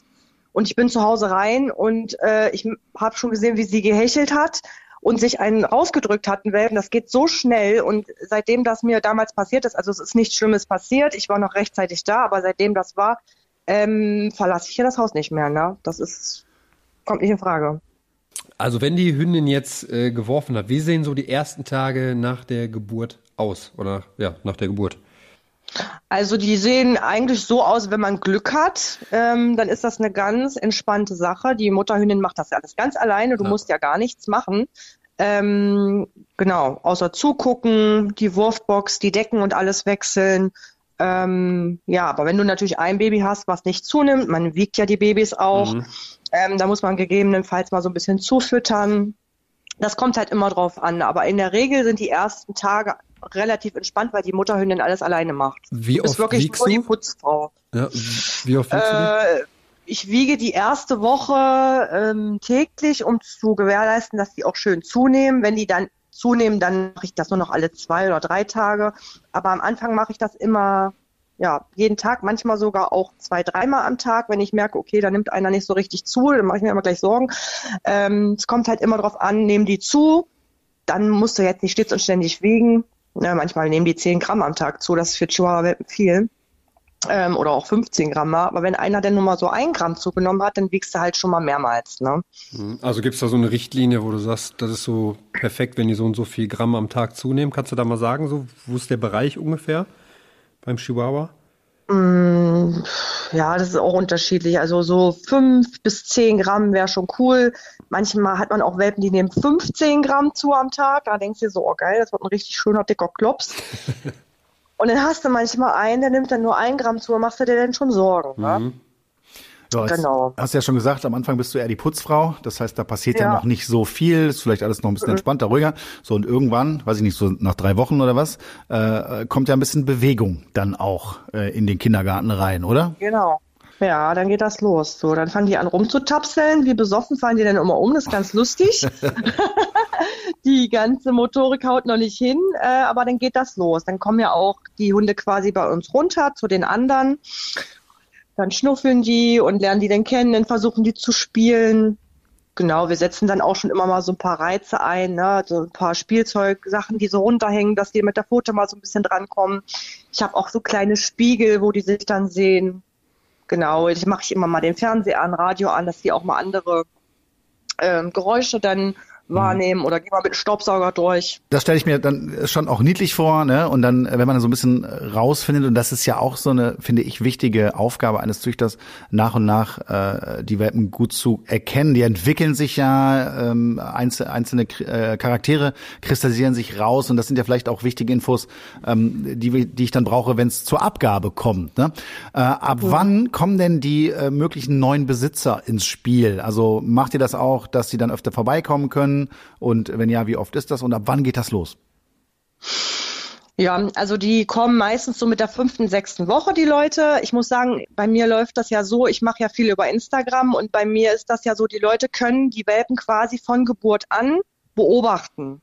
Speaker 3: Und ich bin zu Hause rein und äh, ich habe schon gesehen, wie sie gehechelt hat und sich einen rausgedrückt hatten Welpen. Das geht so schnell und seitdem das mir damals passiert ist, also es ist nichts Schlimmes passiert, ich war noch rechtzeitig da, aber seitdem das war, ähm, verlasse ich hier das Haus nicht mehr. Ne? Das ist kommt nicht in Frage.
Speaker 2: Also wenn die Hündin jetzt äh, geworfen hat, wie sehen so die ersten Tage nach der Geburt aus oder ja nach der Geburt?
Speaker 3: Also die sehen eigentlich so aus, wenn man Glück hat, ähm, dann ist das eine ganz entspannte Sache. Die Mutterhündin macht das ja alles ganz alleine, du ja. musst ja gar nichts machen. Ähm, genau, außer zugucken, die Wurfbox, die Decken und alles wechseln. Ähm, ja, aber wenn du natürlich ein Baby hast, was nicht zunimmt, man wiegt ja die Babys auch, mhm. ähm, da muss man gegebenenfalls mal so ein bisschen zufüttern. Das kommt halt immer drauf an. Aber in der Regel sind die ersten Tage relativ entspannt, weil die Mutterhündin alles alleine macht.
Speaker 2: Wie
Speaker 3: du
Speaker 2: oft
Speaker 3: wirklich nur
Speaker 2: du?
Speaker 3: die Putzfrau.
Speaker 2: Ja, wie oft wiegst äh, du?
Speaker 3: Ich wiege die erste Woche ähm, täglich, um zu gewährleisten, dass die auch schön zunehmen. Wenn die dann zunehmen, dann mache ich das nur noch alle zwei oder drei Tage. Aber am Anfang mache ich das immer ja, jeden Tag, manchmal sogar auch zwei, dreimal am Tag, wenn ich merke, okay, da nimmt einer nicht so richtig zu, dann mache ich mir immer gleich Sorgen. Ähm, es kommt halt immer drauf an, nehmen die zu, dann musst du jetzt nicht stets und ständig wiegen. Ja, manchmal nehmen die 10 Gramm am Tag zu, das ist für Chihuahua viel. Ähm, oder auch 15 Gramm mal. Aber wenn einer denn nur mal so ein Gramm zugenommen hat, dann wiegst du halt schon mal mehrmals. Ne?
Speaker 2: Mhm. Also gibt es da so eine Richtlinie, wo du sagst, das ist so perfekt, wenn die so und so viel Gramm am Tag zunehmen. Kannst du da mal sagen, so, wo ist der Bereich ungefähr beim Chihuahua?
Speaker 3: Mm, ja, das ist auch unterschiedlich. Also so fünf bis zehn Gramm wäre schon cool. Manchmal hat man auch Welpen, die nehmen 15 Gramm zu am Tag. Da denkst du dir so, oh geil, das wird ein richtig schöner, dicker Klops. und dann hast du manchmal einen, der nimmt dann nur ein Gramm zu, machst du dir denn schon Sorgen. Ne?
Speaker 1: So, genau. Hast ja schon gesagt, am Anfang bist du eher die Putzfrau. Das heißt, da passiert ja, ja noch nicht so viel. Ist vielleicht alles noch ein bisschen mhm. entspannter, ruhiger. So, und irgendwann, weiß ich nicht, so nach drei Wochen oder was, äh, kommt ja ein bisschen Bewegung dann auch äh, in den Kindergarten rein, oder?
Speaker 3: Genau. Ja, dann geht das los. So, dann fangen die an rumzutapseln. Wie besoffen fallen die denn immer um? Das ist ganz lustig. die ganze Motorik haut noch nicht hin, äh, aber dann geht das los. Dann kommen ja auch die Hunde quasi bei uns runter zu den anderen dann schnuffeln die und lernen die dann kennen, dann versuchen die zu spielen. Genau, wir setzen dann auch schon immer mal so ein paar Reize ein, ne? so ein paar Spielzeugsachen, die so runterhängen, dass die mit der Foto mal so ein bisschen drankommen. Ich habe auch so kleine Spiegel, wo die sich dann sehen. Genau, ich mache ich immer mal den Fernseher an, Radio an, dass die auch mal andere ähm, Geräusche dann Mhm. wahrnehmen oder geh mal mit dem Staubsauger durch.
Speaker 1: Das stelle ich mir dann schon auch niedlich vor, ne? Und dann, wenn man so ein bisschen rausfindet, und das ist ja auch so eine, finde ich, wichtige Aufgabe eines Züchters, nach und nach äh, die Welpen gut zu erkennen. Die entwickeln sich ja, ähm, einzelne, einzelne äh, Charaktere kristallisieren sich raus und das sind ja vielleicht auch wichtige Infos, ähm, die, die ich dann brauche, wenn es zur Abgabe kommt. Ne? Äh, ab mhm. wann kommen denn die äh, möglichen neuen Besitzer ins Spiel? Also macht ihr das auch, dass sie dann öfter vorbeikommen können? Können? Und wenn ja, wie oft ist das und ab wann geht das los?
Speaker 3: Ja, also die kommen meistens so mit der fünften, sechsten Woche, die Leute. Ich muss sagen, bei mir läuft das ja so, ich mache ja viel über Instagram und bei mir ist das ja so, die Leute können die Welpen quasi von Geburt an beobachten.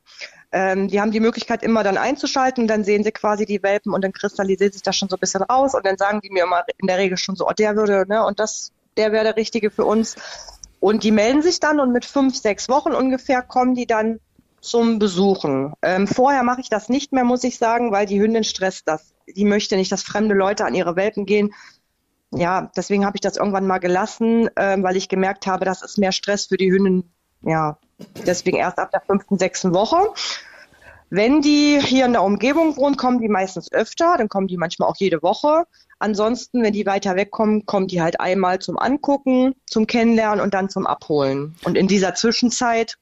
Speaker 3: Ähm, die haben die Möglichkeit, immer dann einzuschalten, dann sehen sie quasi die Welpen und dann kristallisiert sich das schon so ein bisschen raus und dann sagen die mir immer in der Regel schon so, oh, der würde, ne, und das, der wäre der Richtige für uns. Und die melden sich dann und mit fünf, sechs Wochen ungefähr kommen die dann zum Besuchen. Ähm, vorher mache ich das nicht mehr, muss ich sagen, weil die Hündin stresst das. Die möchte nicht, dass fremde Leute an ihre Welpen gehen. Ja, deswegen habe ich das irgendwann mal gelassen, ähm, weil ich gemerkt habe, das ist mehr Stress für die Hündin. Ja, deswegen erst ab der fünften, sechsten Woche. Wenn die hier in der Umgebung wohnen, kommen die meistens öfter, dann kommen die manchmal auch jede Woche. Ansonsten, wenn die weiter wegkommen, kommen die halt einmal zum Angucken, zum Kennenlernen und dann zum Abholen. Und in dieser Zwischenzeit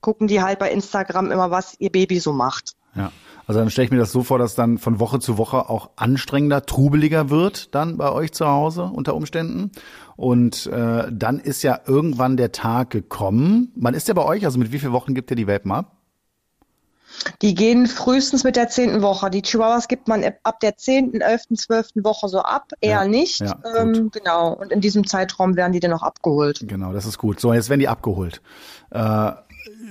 Speaker 3: gucken die halt bei Instagram immer, was ihr Baby so macht.
Speaker 1: Ja. Also dann stelle ich mir das so vor, dass dann von Woche zu Woche auch anstrengender, trubeliger wird dann bei euch zu Hause unter Umständen. Und äh, dann ist ja irgendwann der Tag gekommen. Wann ist der bei euch? Also mit wie vielen Wochen gibt ihr die Welpen ab?
Speaker 3: Die gehen frühestens mit der zehnten Woche. Die Chihuahuas gibt man ab der zehnten, elften, zwölften Woche so ab, eher ja, nicht. Ja, ähm, genau. Und in diesem Zeitraum werden die dann auch abgeholt.
Speaker 1: Genau, das ist gut. So, jetzt werden die abgeholt. Äh,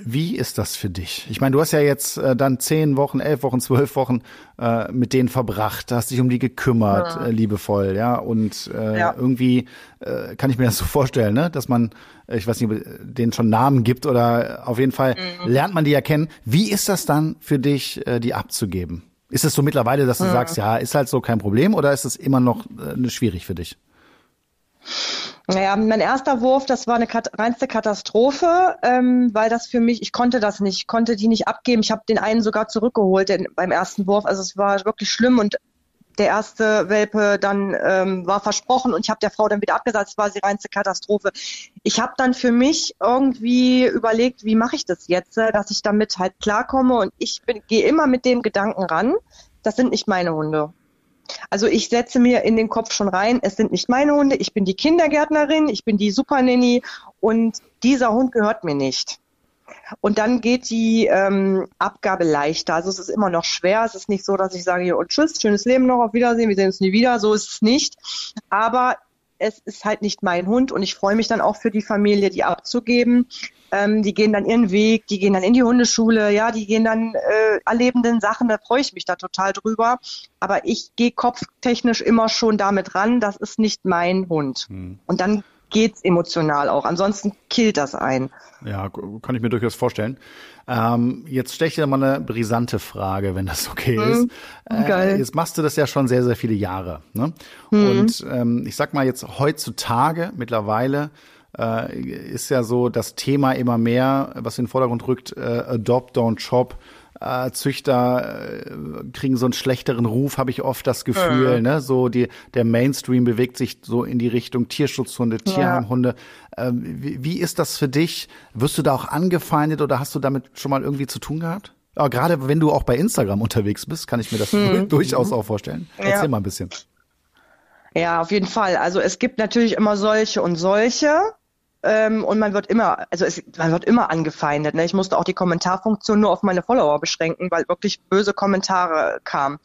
Speaker 1: wie ist das für dich? Ich meine, du hast ja jetzt äh, dann zehn Wochen, elf Wochen, zwölf Wochen äh, mit denen verbracht, hast dich um die gekümmert, ja. äh, liebevoll, ja. Und äh, irgendwie äh, kann ich mir das so vorstellen, ne, dass man, ich weiß nicht, ob denen schon Namen gibt oder auf jeden Fall mhm. lernt man die ja kennen. Wie ist das dann für dich, äh, die abzugeben? Ist es so mittlerweile, dass du mhm. sagst, ja, ist halt so kein Problem, oder ist es immer noch äh, schwierig für dich?
Speaker 3: Naja, mein erster Wurf, das war eine kat reinste Katastrophe, ähm, weil das für mich, ich konnte das nicht, ich konnte die nicht abgeben. Ich habe den einen sogar zurückgeholt den, beim ersten Wurf. Also es war wirklich schlimm und der erste Welpe dann ähm, war versprochen und ich habe der Frau dann wieder abgesagt, es war die reinste Katastrophe. Ich habe dann für mich irgendwie überlegt, wie mache ich das jetzt, äh, dass ich damit halt klarkomme und ich gehe immer mit dem Gedanken ran, das sind nicht meine Hunde. Also ich setze mir in den Kopf schon rein, es sind nicht meine Hunde, ich bin die Kindergärtnerin, ich bin die Supernanny und dieser Hund gehört mir nicht. Und dann geht die ähm, Abgabe leichter. Also es ist immer noch schwer. Es ist nicht so, dass ich sage, hier tschüss, schönes Leben noch, auf Wiedersehen, wir sehen uns nie wieder. So ist es nicht. Aber es ist halt nicht mein Hund und ich freue mich dann auch für die Familie, die abzugeben. Ähm, die gehen dann ihren Weg, die gehen dann in die Hundeschule, ja, die gehen dann äh, erlebenden Sachen, da freue ich mich da total drüber. Aber ich gehe kopftechnisch immer schon damit ran, das ist nicht mein Hund. Hm. Und dann geht's emotional auch. Ansonsten killt das ein.
Speaker 1: Ja, kann ich mir durchaus vorstellen. Ähm, jetzt stelle ich dir mal eine brisante Frage, wenn das okay mhm. ist. Äh, Geil. Jetzt machst du das ja schon sehr, sehr viele Jahre. Ne? Mhm. Und ähm, ich sag mal jetzt heutzutage mittlerweile äh, ist ja so das Thema immer mehr, was in den Vordergrund rückt, äh, Adopt, Don't Shop. Äh, Züchter äh, kriegen so einen schlechteren Ruf, habe ich oft das Gefühl. Mhm. Ne? So die, der Mainstream bewegt sich so in die Richtung Tierschutzhunde, Tierheimhunde. Ja. Ähm, wie, wie ist das für dich? Wirst du da auch angefeindet oder hast du damit schon mal irgendwie zu tun gehabt? Aber gerade wenn du auch bei Instagram unterwegs bist, kann ich mir das mhm. durchaus auch vorstellen. Erzähl ja. mal ein bisschen.
Speaker 3: Ja, auf jeden Fall. Also es gibt natürlich immer solche und solche. Ähm, und man wird immer, also es, man wird immer angefeindet. Ne? Ich musste auch die Kommentarfunktion nur auf meine Follower beschränken, weil wirklich böse Kommentare kamen.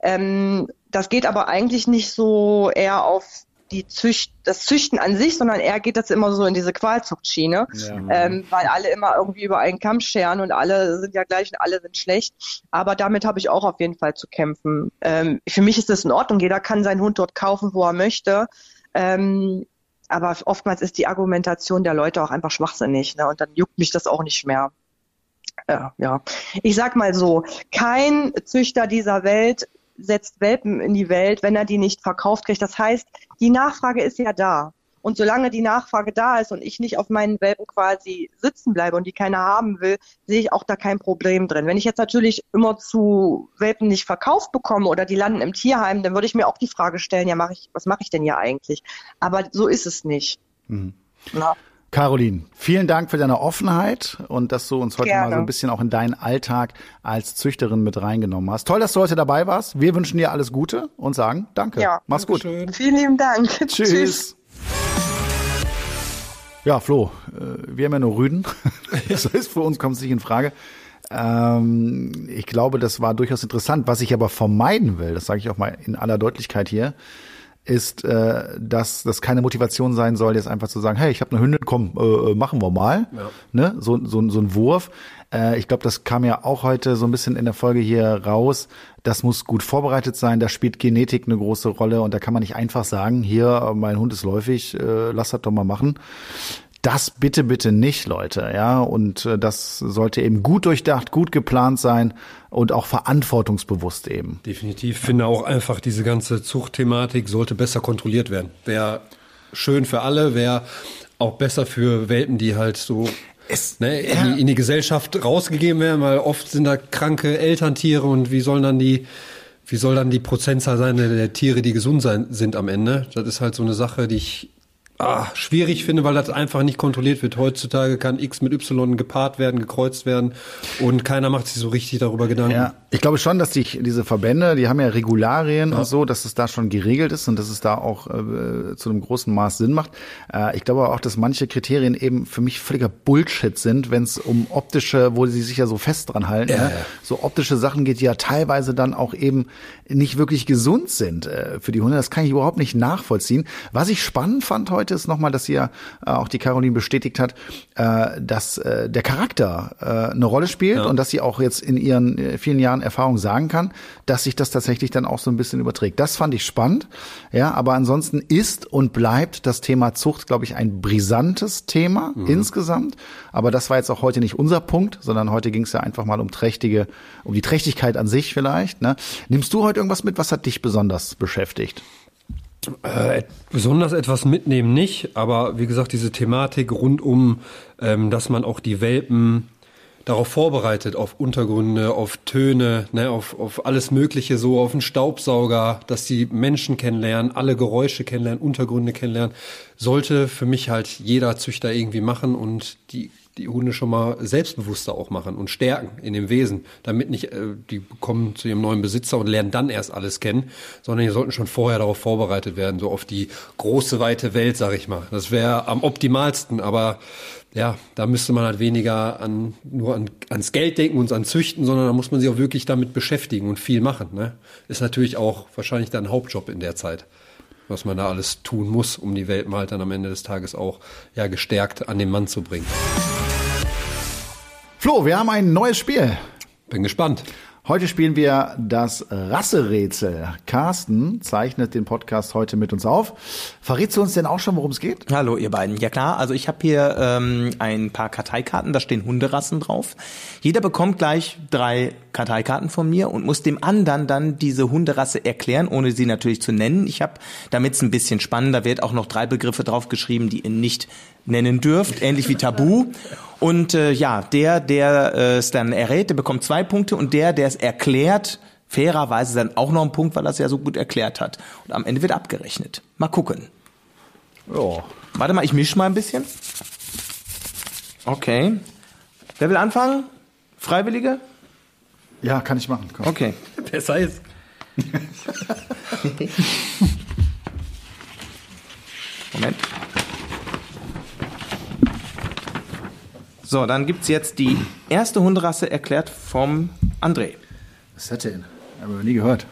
Speaker 3: Ähm, das geht aber eigentlich nicht so eher auf die Zücht, das Züchten an sich, sondern eher geht das immer so in diese Qualzuchtschiene, ja. ähm, weil alle immer irgendwie über einen Kamm scheren und alle sind ja gleich und alle sind schlecht. Aber damit habe ich auch auf jeden Fall zu kämpfen. Ähm, für mich ist das in Ordnung. Jeder kann seinen Hund dort kaufen, wo er möchte. Ähm, aber oftmals ist die Argumentation der Leute auch einfach schwachsinnig, ne? Und dann juckt mich das auch nicht mehr. Ja, ja. Ich sag mal so, kein Züchter dieser Welt setzt Welpen in die Welt, wenn er die nicht verkauft kriegt. Das heißt, die Nachfrage ist ja da. Und solange die Nachfrage da ist und ich nicht auf meinen Welpen quasi sitzen bleibe und die keiner haben will, sehe ich auch da kein Problem drin. Wenn ich jetzt natürlich immer zu Welpen nicht verkauft bekomme oder die landen im Tierheim, dann würde ich mir auch die Frage stellen, ja, mach ich, was mache ich denn hier eigentlich? Aber so ist es nicht. Mhm.
Speaker 1: Ja. Caroline, vielen Dank für deine Offenheit und dass du uns heute Gerne. mal so ein bisschen auch in deinen Alltag als Züchterin mit reingenommen hast. Toll, dass du heute dabei warst. Wir wünschen dir alles Gute und sagen Danke. Ja, Mach's gut.
Speaker 3: Schön. Vielen lieben Dank.
Speaker 1: Tschüss. Tschüss. Ja, Flo, äh, wir haben ja nur Rüden. Das heißt, für uns kommt es nicht in Frage. Ähm, ich glaube, das war durchaus interessant. Was ich aber vermeiden will, das sage ich auch mal in aller Deutlichkeit hier, ist, äh, dass das keine Motivation sein soll, jetzt einfach zu sagen, hey, ich habe eine Hündin, komm, äh, machen wir mal. Ja. Ne? So, so, so ein Wurf. Äh, ich glaube, das kam ja auch heute so ein bisschen in der Folge hier raus. Das muss gut vorbereitet sein, da spielt Genetik eine große Rolle und da kann man nicht einfach sagen, hier, mein Hund ist läufig, äh, lass das doch mal machen. Das bitte, bitte nicht, Leute, ja. Und äh, das sollte eben gut durchdacht, gut geplant sein und auch verantwortungsbewusst eben.
Speaker 2: Definitiv finde auch einfach diese ganze Zuchtthematik sollte besser kontrolliert werden. Wäre schön für alle, wäre auch besser für Welpen, die halt so es, ne, in, ja. die, in die Gesellschaft rausgegeben werden, weil oft sind da kranke Elterntiere und wie sollen dann die wie soll dann die Prozentzahl sein der Tiere, die gesund sein, sind am Ende? Das ist halt so eine Sache, die ich ah, schwierig finde, weil das einfach nicht kontrolliert wird. Heutzutage kann X mit Y gepaart werden, gekreuzt werden und keiner macht sich so richtig darüber Gedanken.
Speaker 1: Ja, ich glaube schon, dass sich diese Verbände, die haben ja Regularien ja. und so, dass es da schon geregelt ist und dass es da auch äh, zu einem großen Maß Sinn macht. Äh, ich glaube auch, dass manche Kriterien eben für mich völliger Bullshit sind, wenn es um optische, wo sie sich ja so fest dran halten, ja, ne? so optische Sachen geht, die ja teilweise dann auch eben nicht wirklich gesund sind äh, für die Hunde. Das kann ich überhaupt nicht nachvollziehen. Was ich spannend fand heute, ist nochmal, dass ja äh, auch die Caroline bestätigt hat, äh, dass äh, der Charakter äh, eine Rolle spielt ja. und dass sie auch jetzt in ihren äh, vielen Jahren Erfahrung sagen kann, dass sich das tatsächlich dann auch so ein bisschen überträgt. Das fand ich spannend. Ja, aber ansonsten ist und bleibt das Thema Zucht, glaube ich, ein brisantes Thema mhm. insgesamt. Aber das war jetzt auch heute nicht unser Punkt, sondern heute ging es ja einfach mal um trächtige, um die Trächtigkeit an sich vielleicht. Ne? Nimmst du heute irgendwas mit? Was hat dich besonders beschäftigt?
Speaker 2: Äh, besonders etwas mitnehmen nicht, aber wie gesagt, diese Thematik rund um, ähm, dass man auch die Welpen darauf vorbereitet, auf Untergründe, auf Töne, ne, auf, auf alles Mögliche, so auf einen Staubsauger, dass die Menschen kennenlernen, alle Geräusche kennenlernen, Untergründe kennenlernen, sollte für mich halt jeder Züchter irgendwie machen und die die Hunde schon mal selbstbewusster auch machen und stärken in dem Wesen, damit nicht äh, die kommen zu ihrem neuen Besitzer und lernen dann erst alles kennen, sondern die sollten schon vorher darauf vorbereitet werden, so auf die große weite Welt, sag ich mal. Das wäre am optimalsten, aber ja, da müsste man halt weniger an nur an, ans Geld denken und ans Züchten, sondern da muss man sich auch wirklich damit beschäftigen und viel machen. Ne? Ist natürlich auch wahrscheinlich dann Hauptjob in der Zeit was man da alles tun muss, um die Welpen halt dann am Ende des Tages auch ja gestärkt an den Mann zu bringen.
Speaker 1: Flo, wir haben ein neues Spiel.
Speaker 2: Bin gespannt.
Speaker 1: Heute spielen wir das Rasserätsel. Carsten zeichnet den Podcast heute mit uns auf. Verrätst du uns denn auch schon, worum es geht?
Speaker 4: Hallo, ihr beiden. Ja klar, also ich habe hier ähm, ein paar Karteikarten, da stehen Hunderassen drauf. Jeder bekommt gleich drei Karteikarten von mir und muss dem anderen dann diese Hunderasse erklären, ohne sie natürlich zu nennen. Ich habe, damit es ein bisschen spannender wird, auch noch drei Begriffe draufgeschrieben, die ihr nicht nennen dürft, ähnlich wie Tabu. Und äh, ja, der, der äh, es dann errät, der bekommt zwei Punkte und der, der es erklärt, fairerweise dann auch noch einen Punkt, weil er es ja so gut erklärt hat. Und am Ende wird abgerechnet. Mal gucken. Ja. Warte mal, ich mische mal ein bisschen. Okay. Wer will anfangen? Freiwillige?
Speaker 1: Ja, kann ich machen.
Speaker 4: Komm. Okay.
Speaker 2: Besser ist.
Speaker 4: Moment. So, dann gibt's jetzt die erste Hunderasse erklärt vom André.
Speaker 1: Was ist das denn? Haben wir nie gehört.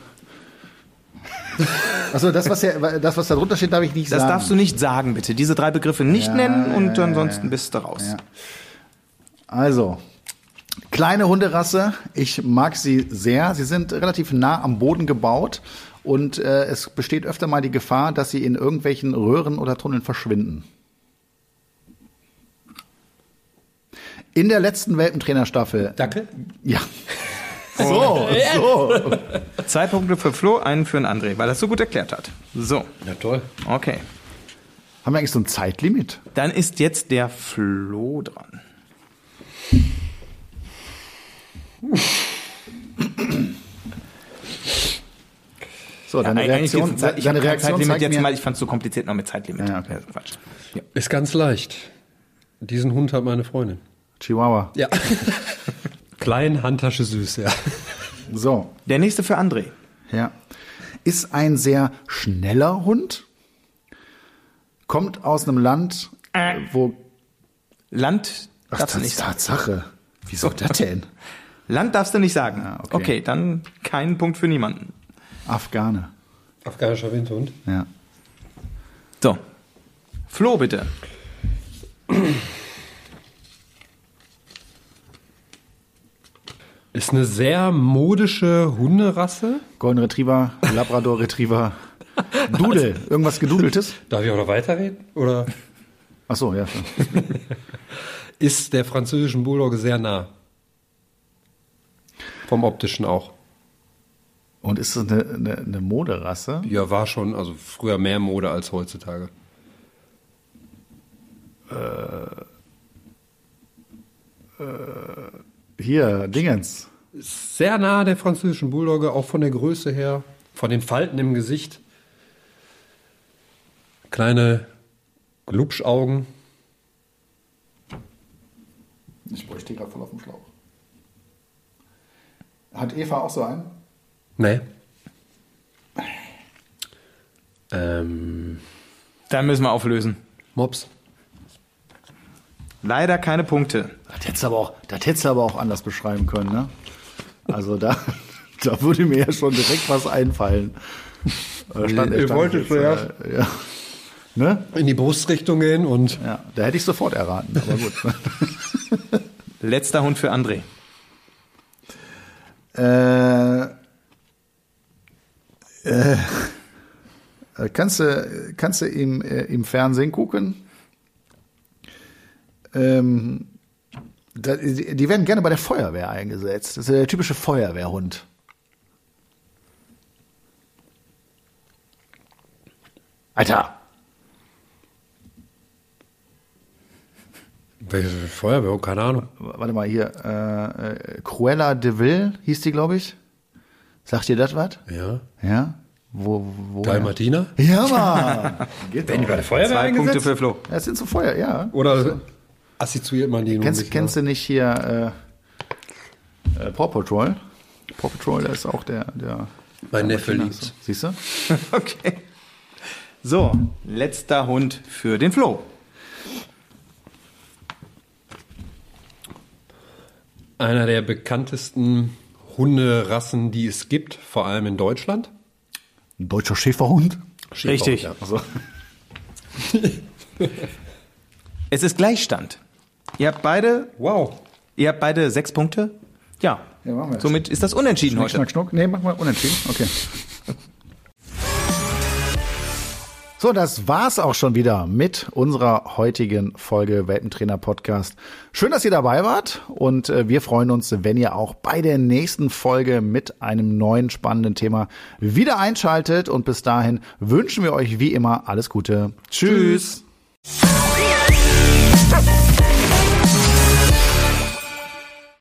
Speaker 1: Achso, das, was ja, das, was da drunter steht, darf ich nicht
Speaker 4: Das
Speaker 1: sagen.
Speaker 4: darfst du nicht sagen, bitte. Diese drei Begriffe nicht
Speaker 1: Ja,
Speaker 4: nennen und ansonsten bist du raus.
Speaker 1: Ja. Also, kleine Hunderasse. Ich mag sie sehr. Sie sind relativ nah am Boden gebaut und äh, es besteht öfter mal die Gefahr, dass sie in irgendwelchen Röhren oder Tunneln verschwinden. In der letzten Welpentrainerstaffel.
Speaker 2: Dackel?
Speaker 1: Ja. So, so.
Speaker 4: Zwei Punkte für Flo, einen für den André, weil er es so gut erklärt hat. So,
Speaker 2: Ja, toll.
Speaker 4: okay.
Speaker 1: Haben wir eigentlich so ein Zeitlimit?
Speaker 4: Dann ist jetzt der Flo dran.
Speaker 1: So, deine
Speaker 4: Eigentlich
Speaker 1: Reaktion,
Speaker 4: Zeit- ich
Speaker 1: deine Reaktion
Speaker 4: Zeitlimit jetzt mal, ich fand es so kompliziert noch mit Zeitlimit.
Speaker 1: Ja, okay.
Speaker 4: Quatsch. Ja.
Speaker 2: Ist ganz leicht. Diesen Hund hat meine Freundin.
Speaker 1: Chihuahua.
Speaker 2: Ja. Klein, Handtasche süß, ja.
Speaker 1: So,
Speaker 4: Der nächste für André.
Speaker 1: Ja. Ist ein sehr schneller Hund. Kommt aus einem Land,
Speaker 4: Äh.
Speaker 1: wo.
Speaker 4: Land
Speaker 1: Ach,
Speaker 4: darfst du
Speaker 1: das
Speaker 4: nicht
Speaker 1: ist
Speaker 4: sagen.
Speaker 1: Tatsache. Wieso das denn?
Speaker 4: Land darfst du nicht sagen.
Speaker 1: Ah, okay.
Speaker 4: okay. dann kein Punkt für niemanden.
Speaker 1: Afghane.
Speaker 2: Afghanischer Windhund.
Speaker 1: Ja.
Speaker 4: So. Flo, bitte.
Speaker 2: Ist eine sehr modische Hunderasse.
Speaker 1: Golden Retriever, Labrador Retriever, Dudel. Irgendwas Gedudeltes?
Speaker 2: Darf ich auch noch weiterreden? Oder
Speaker 1: Ach so, ja.
Speaker 2: Ist der französischen Bulldogge sehr nah? Vom optischen auch.
Speaker 1: Und ist das eine, eine, eine Moderasse?
Speaker 2: Ja, war schon, also früher mehr Mode als heutzutage.
Speaker 1: Hier, Dingens.
Speaker 2: Sehr nah der französischen Bulldogge, auch von der Größe her, von den Falten im Gesicht. Kleine Glubschaugen.
Speaker 1: Ich stehe gerade voll auf dem Schlauch. Hat Eva auch so einen?
Speaker 2: Nee. Ähm,
Speaker 4: Dann müssen wir auflösen.
Speaker 2: Mops.
Speaker 4: Leider keine Punkte.
Speaker 1: Das hättest du aber auch, das hättest du aber auch anders beschreiben können, ne? Also da, da würde mir ja schon direkt was einfallen. Stand,
Speaker 2: Ihr wolltet
Speaker 1: jetzt,
Speaker 2: zuerst.
Speaker 1: äh, ja. Ne?
Speaker 2: In die Brustrichtung gehen und
Speaker 1: Ja, da hätte ich sofort erraten, aber gut.
Speaker 4: Letzter Hund für André.
Speaker 1: äh, äh, kannst du, kannst du im, äh, im Fernsehen gucken? Ähm, da, die werden gerne bei der Feuerwehr eingesetzt. Das ist der typische Feuerwehrhund. Alter,
Speaker 2: welche Feuerwehr, keine Ahnung.
Speaker 1: warte mal hier, äh, äh, Cruella de Vil hieß die, glaube ich. Sagt ihr das was?
Speaker 2: Ja.
Speaker 1: Ja? Wo, wo?
Speaker 2: Dalmatiner?
Speaker 1: Ja, Mann! Geht
Speaker 2: Wenn die
Speaker 1: doch.
Speaker 2: bei der Feuerwehr
Speaker 4: Zwei Punkte
Speaker 2: eingesetzt?
Speaker 4: für Flo.
Speaker 1: Das sind so Feuer, ja.
Speaker 2: Oder assoziiert man die
Speaker 1: Kennst,
Speaker 2: nicht?
Speaker 1: kennst
Speaker 2: ne?
Speaker 1: du nicht hier äh, äh, Paw Patrol? Paw Patrol, da ist auch der. der
Speaker 2: Mein Neffe liebt's.
Speaker 1: Siehst du?
Speaker 4: Okay. So, letzter Hund für den Flo.
Speaker 2: Einer der bekanntesten Hunderassen, die es gibt, vor allem in Deutschland.
Speaker 1: Ein deutscher Schäferhund?
Speaker 4: Richtig.
Speaker 2: Ja.
Speaker 1: Also,
Speaker 4: Es ist Gleichstand. Ihr habt beide,
Speaker 2: Wow.
Speaker 4: ihr habt beide sechs Punkte. Ja.
Speaker 1: Ja, machen wir.
Speaker 4: Somit ist das unentschieden
Speaker 1: schnuck,
Speaker 4: heute.
Speaker 1: schnuck, schnuck. Nee, mach mal unentschieden. Okay. So, das war's auch schon wieder mit unserer heutigen Folge Welpentrainer Podcast. Schön, dass ihr dabei wart und äh, wir freuen uns, wenn ihr auch bei der nächsten Folge mit einem neuen spannenden Thema wieder einschaltet und bis dahin wünschen wir euch wie immer alles Gute. Tschüss.
Speaker 4: Tschüss.